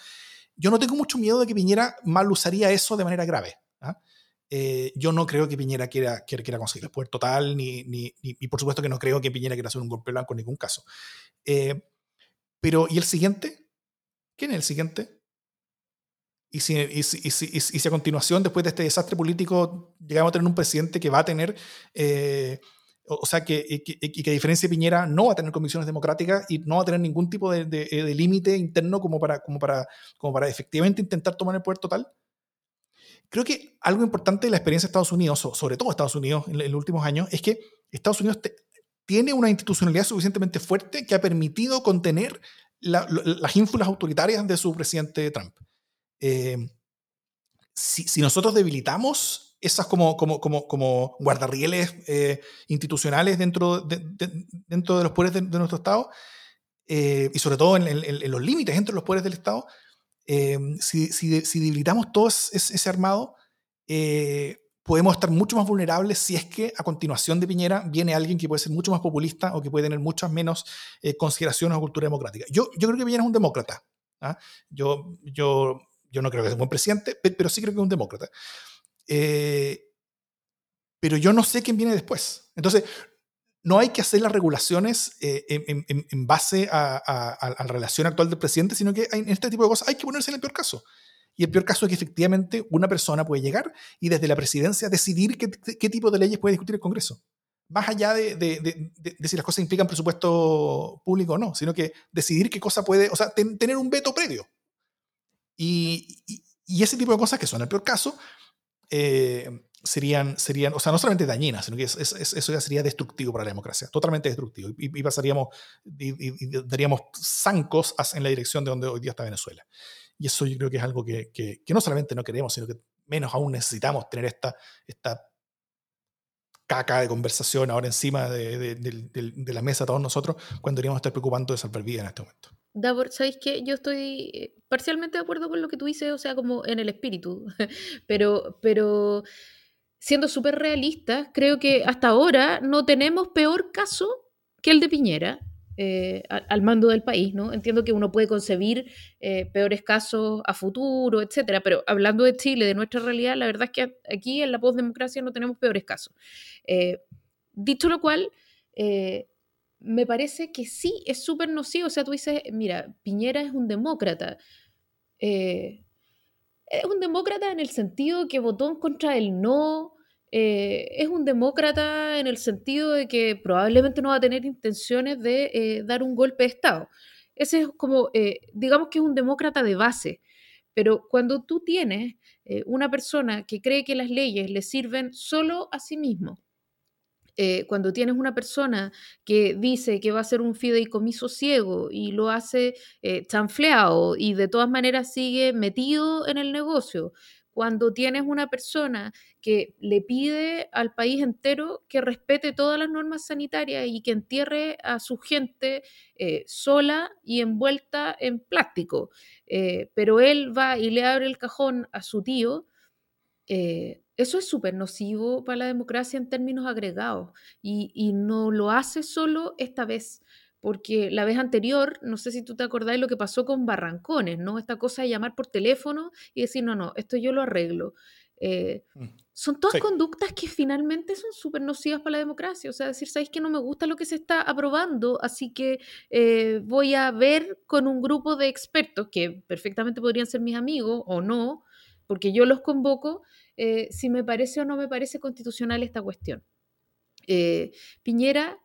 yo no tengo mucho miedo de que Piñera mal usaría eso de manera grave. ¿ah? Eh, yo no creo que Piñera quiera, quiera, quiera conseguir el poder total, ni, ni, ni, por supuesto que no creo que Piñera quiera hacer un golpe blanco en ningún caso. Eh, pero, ¿y el siguiente? ¿Quién es el siguiente? Y si, y, si, y, si, y si, a continuación, después de este desastre político, llegamos a tener un presidente que va a tener, eh, o sea, que, que, que, a diferencia de Piñera no va a tener comisiones democráticas y no va a tener ningún tipo de, de, de límite interno como para, como, para, como para efectivamente intentar tomar el poder total. Creo que algo importante de la experiencia de Estados Unidos, sobre todo Estados Unidos en, los últimos años, es que Estados Unidos tiene una institucionalidad suficientemente fuerte que ha permitido contener las ínfulas autoritarias de su presidente Trump. Eh, si, nosotros debilitamos esas como, como, como, como guardarrieles eh, institucionales dentro de, dentro de los poderes de, nuestro Estado, eh, y sobre todo en, los límites entre los poderes del Estado, si, si, debilitamos todo ese, armado, podemos estar mucho más vulnerables si es que a continuación de Piñera viene alguien que puede ser mucho más populista o que puede tener muchas menos eh, consideraciones o cultura democrática. Yo, yo creo que Piñera es un demócrata. ¿ah? Yo, yo, yo no creo que sea un buen presidente, pero sí creo que es un demócrata. Eh, pero yo no sé quién viene después. Entonces, no hay que hacer las regulaciones eh, en, en, base a, a, la relación actual del presidente, sino que en este tipo de cosas hay que ponerse en el peor caso. Y el peor caso es que efectivamente una persona puede llegar y desde la presidencia decidir qué, qué tipo de leyes puede discutir el Congreso. Más allá de, de, de, si las cosas implican presupuesto público o no, sino que decidir qué cosa puede, o sea, tener un veto previo. Y, y, ese tipo de cosas que son el peor caso, eh, serían, serían, o sea, no solamente dañinas, sino que eso ya sería destructivo para la democracia, totalmente destructivo. Y, pasaríamos, y, daríamos zancos en la dirección de donde hoy día está Venezuela. Y eso yo creo que es algo que, que, no solamente no queremos, sino que menos aún necesitamos tener esta, esta caca de conversación ahora encima de, de, de, la mesa todos nosotros cuando deberíamos estar preocupando de salvar vidas en este momento. Davor, ¿sabéis qué? Yo estoy eh, parcialmente de acuerdo con lo que tú dices, o sea, como en el espíritu, [LAUGHS] pero, pero siendo súper realista, creo que hasta ahora no tenemos peor caso que el de Piñera. Eh, al, mando del país, ¿no? Entiendo que uno puede concebir eh, peores casos a futuro, etcétera, pero hablando de Chile, de nuestra realidad, la verdad es que aquí en la postdemocracia no tenemos peores casos. Dicho lo cual, me parece que sí es súper nocivo. O sea, tú dices, mira, Piñera es un demócrata. es un demócrata en el sentido que votó en contra del no, eh, es un demócrata en el sentido de que probablemente no va a tener intenciones de eh, dar un golpe de Estado. Ese es como, eh, digamos que es un demócrata de base, pero cuando tú tienes una persona que cree que las leyes le sirven solo a sí mismo eh, cuando tienes una persona que dice que va a ser un fideicomiso ciego y lo hace eh, chanfleado y de todas maneras sigue metido en el negocio, cuando tienes una persona que le pide al país entero que respete todas las normas sanitarias y que entierre a su gente eh, sola y envuelta en plástico, eh, pero él va y le abre el cajón a su tío, eso es súper nocivo para la democracia en términos agregados y, y no lo hace solo esta vez porque la vez anterior, no sé si tú te acordás lo que pasó con Barrancones, ¿no? Esta cosa de llamar por teléfono y decir, no, no, esto yo lo arreglo. Eh, mm. son todas conductas que finalmente son súper nocivas para la democracia. O sea, decir, ¿sabéis que no me gusta lo que se está aprobando? Así que eh, voy a ver con un grupo de expertos, que perfectamente podrían ser mis amigos o no, porque yo los convoco, eh, si me parece o no me parece constitucional esta cuestión. Piñera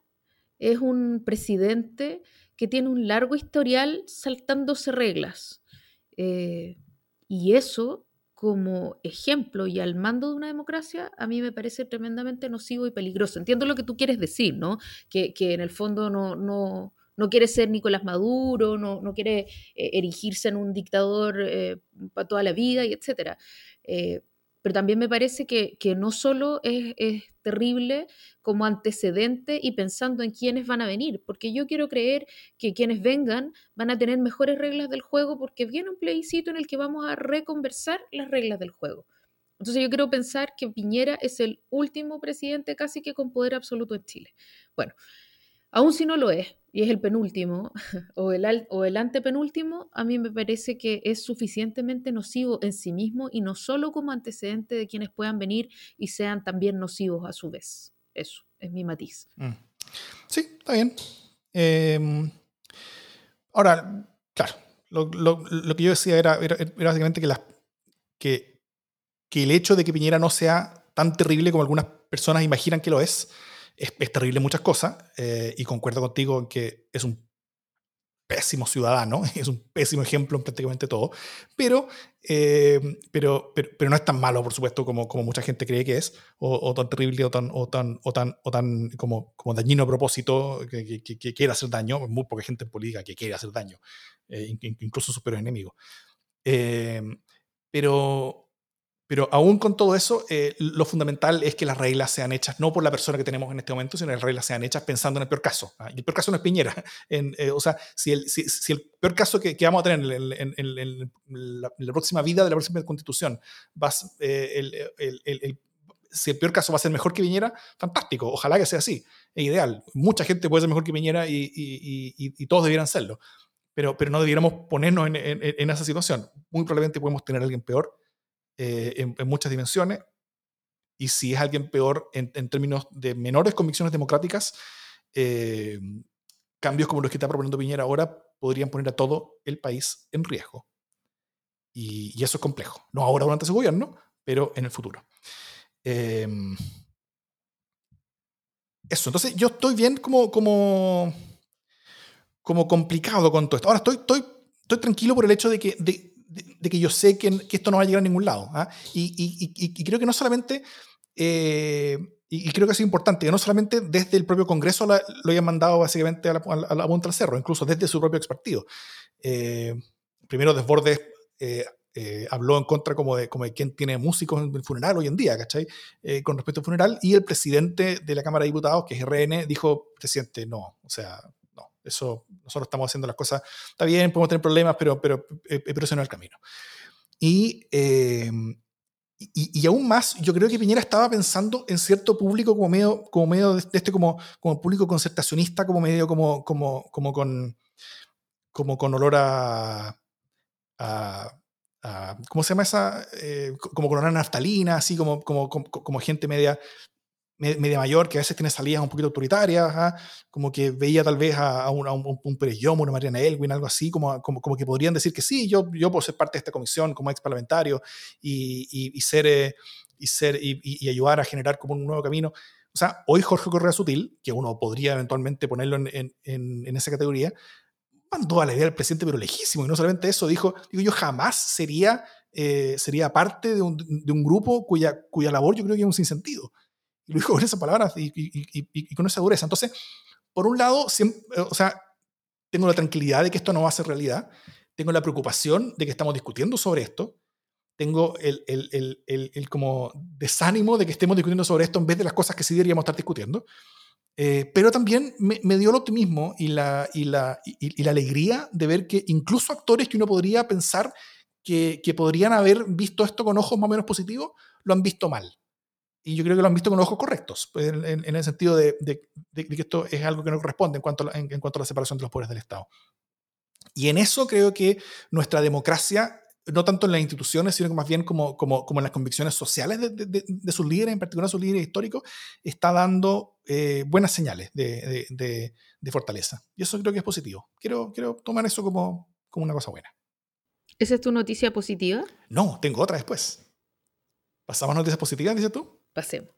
es un presidente que tiene un largo historial saltándose reglas. Eh, y eso, como ejemplo y al mando de una democracia, a mí me parece tremendamente nocivo y peligroso. Entiendo lo que tú quieres decir, ¿no? Que, en el fondo no, no, no, quiere ser Nicolás Maduro, no, no quiere eh, erigirse en un dictador eh, para toda la vida, y etcétera pero también me parece que, no solo es, terrible como antecedente y pensando en quiénes van a venir, porque yo quiero creer que quienes vengan van a tener mejores reglas del juego porque viene un plebiscito en el que vamos a reconversar las reglas del juego. Entonces yo quiero pensar que Piñera es el último presidente casi que con poder absoluto en Chile. Bueno, aún si no lo es, y es el penúltimo [LAUGHS] o el, o el antepenúltimo, a mí me parece que es suficientemente nocivo en sí mismo y no solo como antecedente de quienes puedan venir y sean también nocivos a su vez. Eso es mi matiz. Mm. Sí, está bien. Em, ahora, claro, lo, que yo decía era, era, básicamente que, las, que, que el hecho de que Piñera no sea tan terrible como algunas personas imaginan que lo es, es, terrible en muchas cosas eh, y concuerdo contigo en que es un pésimo ciudadano, [LAUGHS] es un pésimo ejemplo en prácticamente todo, pero, eh, pero, pero, no es tan malo, por supuesto, como, como mucha gente cree que es, o, tan terrible o tan, o tan, o tan, o tan como, como dañino a propósito que, que, quiere hacer daño. Muy poca gente en política que quiere hacer daño, eh, incluso sus peores enemigos. pero, pero aún con todo eso, eh, lo fundamental es que las reglas sean hechas no por la persona que tenemos en este momento, sino que las reglas sean hechas pensando en el peor caso. ¿ah? Y el peor caso no es Piñera. [LAUGHS] Eh, o sea, si el, peor caso que, vamos a tener en, la, próxima vida de la próxima constitución, eh, si el peor caso va a ser mejor que Piñera, fantástico. Ojalá que sea así. Es ideal. Mucha gente puede ser mejor que Piñera y todos debieran serlo. Pero, pero no debiéramos ponernos en, esa situación. Muy probablemente podemos tener a alguien peor eh, en, muchas dimensiones, y si es alguien peor en, términos de menores convicciones democráticas, eh, cambios como los que está proponiendo Piñera ahora podrían poner a todo el país en riesgo. Y, eso es complejo. No ahora durante su gobierno, pero en el futuro. Em, eso, entonces yo estoy bien como, como, como complicado con todo esto. Ahora estoy, estoy, estoy tranquilo por el hecho de que, de, que yo sé que, que, esto no va a llegar a ningún lado. ¿ah? Y, y, y, creo que no solamente, eh, y, creo que es importante, que no solamente desde el propio Congreso lo, hayan mandado básicamente a la, a la, punta del cerro, incluso desde su propio ex partido. Eh, primero Desbordes eh, eh, habló en contra como de, como de quién tiene músicos en el funeral hoy en día, ¿cachai? con respecto al funeral, y el presidente de la Cámara de Diputados, que es RN, dijo, presidente, no, o sea, eso, nosotros estamos haciendo las cosas, está bien, podemos tener problemas, pero, pero, eh, pero ese no es el camino. Eh, y, y, aún más, yo creo que Piñera estaba pensando en cierto público como medio, como medio de este como, como público concertacionista, como medio como, como, como, con, como con olor a, ¿cómo se llama esa? Eh, como con olor a naftalina, así como, como, como, como gente media media mayor que a veces tiene salidas un poquito autoritarias, como que veía tal vez a, un, a un, un Pérez Yomo, una Mariana Elwin, algo así, como, como, que podrían decir que sí, yo, yo puedo ser parte de esta comisión como ex parlamentario y, y, ser, eh, y, ser y, y, ayudar a generar como un nuevo camino. O sea, hoy Jorge Correa Sutil, que uno podría eventualmente ponerlo en, en, en, esa categoría, mandó a la idea del presidente, pero lejísimo. Y no solamente eso, dijo, digo, yo jamás sería, eh, sería parte de un, de un, grupo cuya, cuya labor yo creo que es un sinsentido Y lo dijo con esas palabras y, con esa dureza. Entonces, por un lado, o sea, tengo la tranquilidad de que esto no va a ser realidad, tengo la preocupación de que estamos discutiendo sobre esto, tengo el, el, el, el, como desánimo de que estemos discutiendo sobre esto en vez de las cosas que sí deberíamos estar discutiendo. Eh, pero también me, me, dio el optimismo y la, y, la, y, la alegría de ver que incluso actores que uno podría pensar que, que, podrían haber visto esto con ojos más o menos positivos, lo han visto mal. Y yo creo que lo han visto con ojos correctos, pues, en, en, el sentido de, de, de, que esto es algo que no corresponde en cuanto, a, en, en cuanto a la separación de los poderes del Estado. Y en eso creo que nuestra democracia no tanto en las instituciones, sino que más bien como, como, como en las convicciones sociales de, sus líderes, en particular sus líderes históricos, está dando eh, buenas señales de, de, fortaleza. Y eso creo que es positivo. Quiero, quiero tomar eso como, como una cosa buena. ¿Esa es tu noticia positiva? No, tengo otra después. ¿Pasamos noticias positivas, dices tú? Pasemos.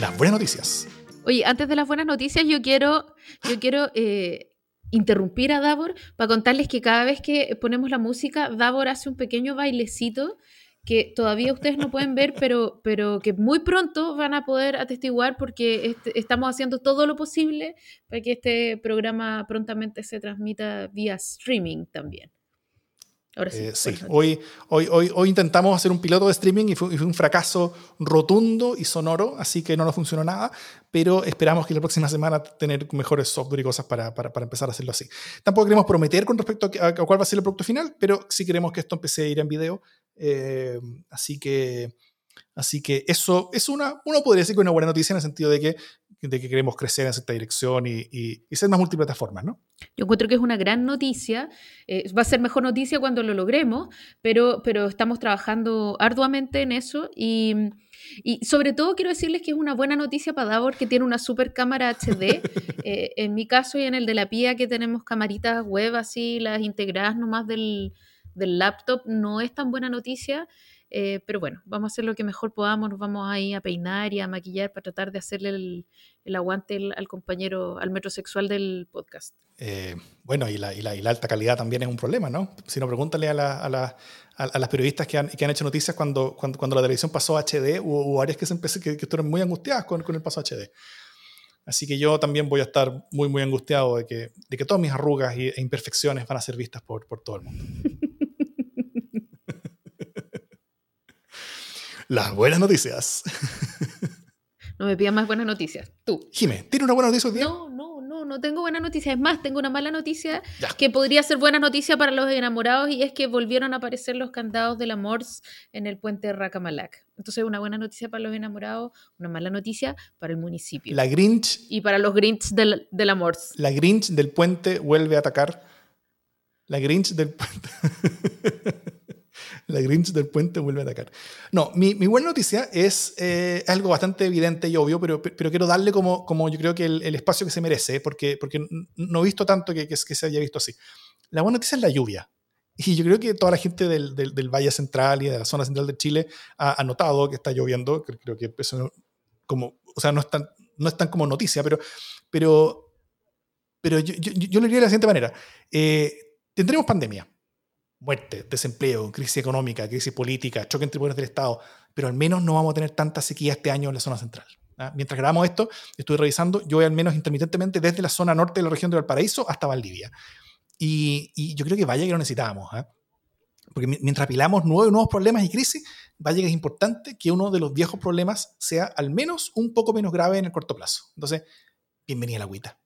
Las buenas noticias. Oye, antes de las buenas noticias, yo quiero, yo quiero eh, interrumpir a Davor para contarles que cada vez que ponemos la música, Davor hace un pequeño bailecito que todavía ustedes no pueden ver, pero, pero que muy pronto van a poder atestiguar porque este, estamos haciendo todo lo posible para que este programa prontamente se transmita vía streaming también. Ahora sí. Eh, hoy, hoy, hoy, hoy, intentamos hacer un piloto de streaming y fue, un fracaso rotundo y sonoro, así que no nos funcionó nada, pero esperamos que la próxima semana tener mejores software y cosas para, para, para empezar a hacerlo así. Tampoco queremos prometer con respecto a, a, cuál va a ser el producto final, pero sí queremos que esto empiece a ir en video. Eh, así que Así que eso es una, uno podría decir que una buena noticia en el sentido de que, de que queremos crecer en cierta dirección y, y, ser más multiplataformas, ¿no? Yo encuentro que es una gran noticia. Eh, va a ser mejor noticia cuando lo logremos, pero, pero estamos trabajando arduamente en eso y, y sobre todo quiero decirles que es una buena noticia para Davor que tiene una super cámara HD. [LAUGHS] Eh, en mi caso y en el de la PIA que tenemos camaritas web así, las integradas nomás del, del laptop, no es tan buena noticia. Eh, pero bueno, vamos a hacer lo que mejor podamos, nos vamos ahí a peinar y a maquillar para tratar de hacerle el, el aguante al compañero, al metrosexual del podcast. Eh, bueno, y la, y, la, y la, alta calidad también es un problema, ¿no? Si no, pregúntale a, la, a, a, las periodistas que han, que han, hecho noticias cuando, cuando, cuando, la televisión pasó a HD, hubo, hubo áreas que, se empecé, que, que estuvieron muy angustiadas con, con el paso a HD. Así que yo también voy a estar muy, muy angustiado de que, de que todas mis arrugas e imperfecciones van a ser vistas por, por todo el mundo. [LAUGHS] Las buenas noticias. No me pidas más buenas noticias. Tú. Jimé, ¿tiene una buena noticia hoy día? No, no, no, no tengo buena noticia. Es más, tengo una mala noticia que podría ser buena noticia para los enamorados y es que volvieron a aparecer los candados de la Morse en el puente Racamalac. Entonces, una buena noticia para los enamorados, una mala noticia para el municipio. La Grinch. Y para los Grinch del, de la Morse. La Grinch del puente vuelve a atacar. La Grinch del puente. [LAUGHS] la Grinch del puente vuelve a atacar. No, mi, mi buena noticia es eh, algo bastante evidente y obvio, pero, pero quiero darle como, como yo creo que el, espacio que se merece, porque, porque no he visto tanto que, que, se haya visto así. La buena noticia es la lluvia. Y yo creo que toda la gente del, del, Valle Central y de la zona central de Chile ha, ha notado que está lloviendo. Creo que eso como, o sea, no es tan, no es tan como noticia, pero, pero, pero yo, yo, yo lo diría de la siguiente manera. Eh, tendremos pandemia muerte, desempleo, crisis económica, crisis política, choque entre poderes del Estado, pero al menos no vamos a tener tanta sequía este año en la zona central. ¿ah? Mientras grabamos esto, estoy revisando, yo al menos intermitentemente desde la zona norte de la región de Valparaíso hasta Valdivia. Y, yo creo que vaya que lo necesitamos. ¿eh? Porque mientras apilamos nuevos, nuevos problemas y crisis, vaya que es importante que uno de los viejos problemas sea al menos un poco menos grave en el corto plazo. Entonces, bienvenida a la agüita.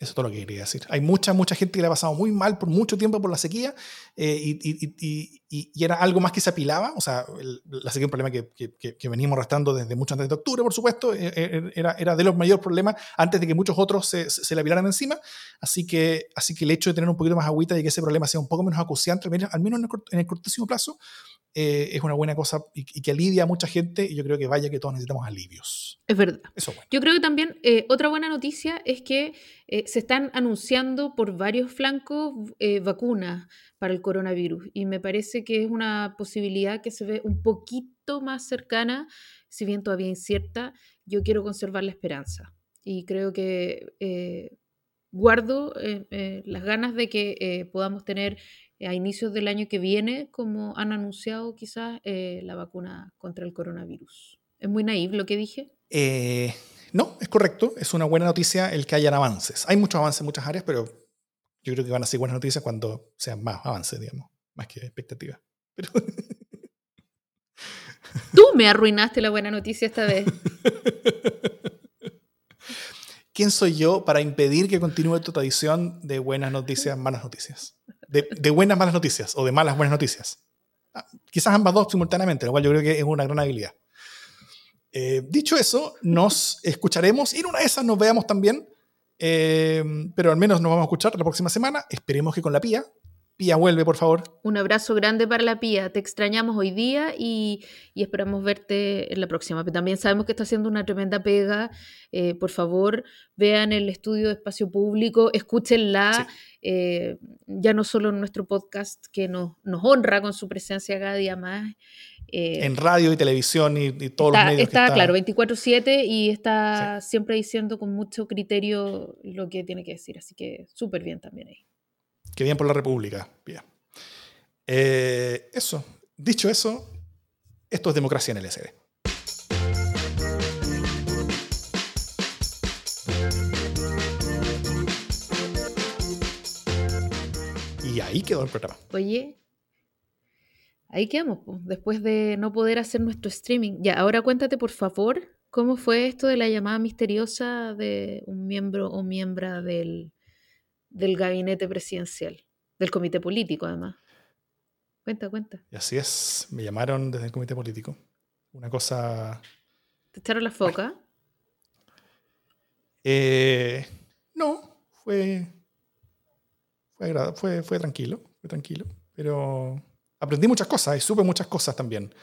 Eso es todo lo que quería decir. Hay mucha, mucha gente que le ha pasado muy mal por mucho tiempo por la sequía eh, y, y, y, y, era algo más que se apilaba. O sea, el, la sequía es un problema que, que, que, venimos arrastrando desde mucho antes de octubre, por supuesto. Eh, eh, era, era de los mayores problemas antes de que muchos otros se, se, se le apilaran encima. Así que, así que el hecho de tener un poquito más agüita y que ese problema sea un poco menos acuciante, al menos, al menos en, el, en el cortísimo plazo, eh, es una buena cosa y, y, que alivia a mucha gente y yo creo que vaya que todos necesitamos alivios. Es verdad. Eso bueno. Yo creo que también eh, otra buena noticia es que eh, se están anunciando por varios flancos eh, vacunas para el coronavirus y me parece que es una posibilidad que se ve un poquito más cercana, si bien todavía incierta, yo quiero conservar la esperanza y creo que guardo las ganas de que podamos tener a inicios del año que viene, como han anunciado quizás eh, la vacuna contra el coronavirus. ¿Es muy naive lo que dije? Eh, no, es correcto. Es una buena noticia el que hayan avances. Hay muchos avances en muchas áreas, pero yo creo que van a ser buenas noticias cuando sean más avances, digamos, más que expectativas. Pero... [LAUGHS] Tú me arruinaste la buena noticia esta vez. [LAUGHS] ¿Quién soy yo para impedir que continúe tu tradición de buenas noticias, malas noticias? De, buenas, malas noticias o de malas, buenas noticias. Ah, quizás ambas dos simultáneamente, lo cual yo creo que es una gran habilidad. Eh, dicho eso, nos escucharemos y en una de esas nos veamos también, eh, pero al menos nos vamos a escuchar la próxima semana. Esperemos que con la pía, Pía, vuelve, por favor. Un abrazo grande para la Pía. Te extrañamos hoy día y, esperamos verte en la próxima. Pero también sabemos que está haciendo una tremenda pega. Eh, por favor, vean el estudio de espacio público, escúchenla. Eh, ya no solo en nuestro podcast, que nos, nos honra con su presencia cada día más. Eh, en radio y televisión y, todos los medios. Está, claro, 24-7 y está siempre diciendo con mucho criterio lo que tiene que decir. Así que súper bien también ahí. Que bien por la República. Bien. Eh, eso. Dicho eso, esto es democracia en el SD. Y ahí quedó el programa. Oye, ahí quedamos, después de no poder hacer nuestro streaming. Ya, ahora cuéntate, por favor, cómo fue esto de la llamada misteriosa de un miembro o miembra del del gabinete presidencial, del comité político además. Cuenta, cuenta. Y así es, me llamaron desde el comité político. Una cosa... ¿Te echaron la foca? Eh, no, fue, fue, fue, tranquilo, fue tranquilo, pero aprendí muchas cosas y supe muchas cosas también.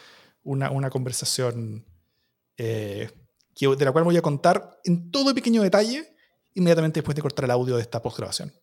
Una, conversación eh, de la cual voy a contar en todo pequeño detalle inmediatamente después de cortar el audio de esta postgrabación.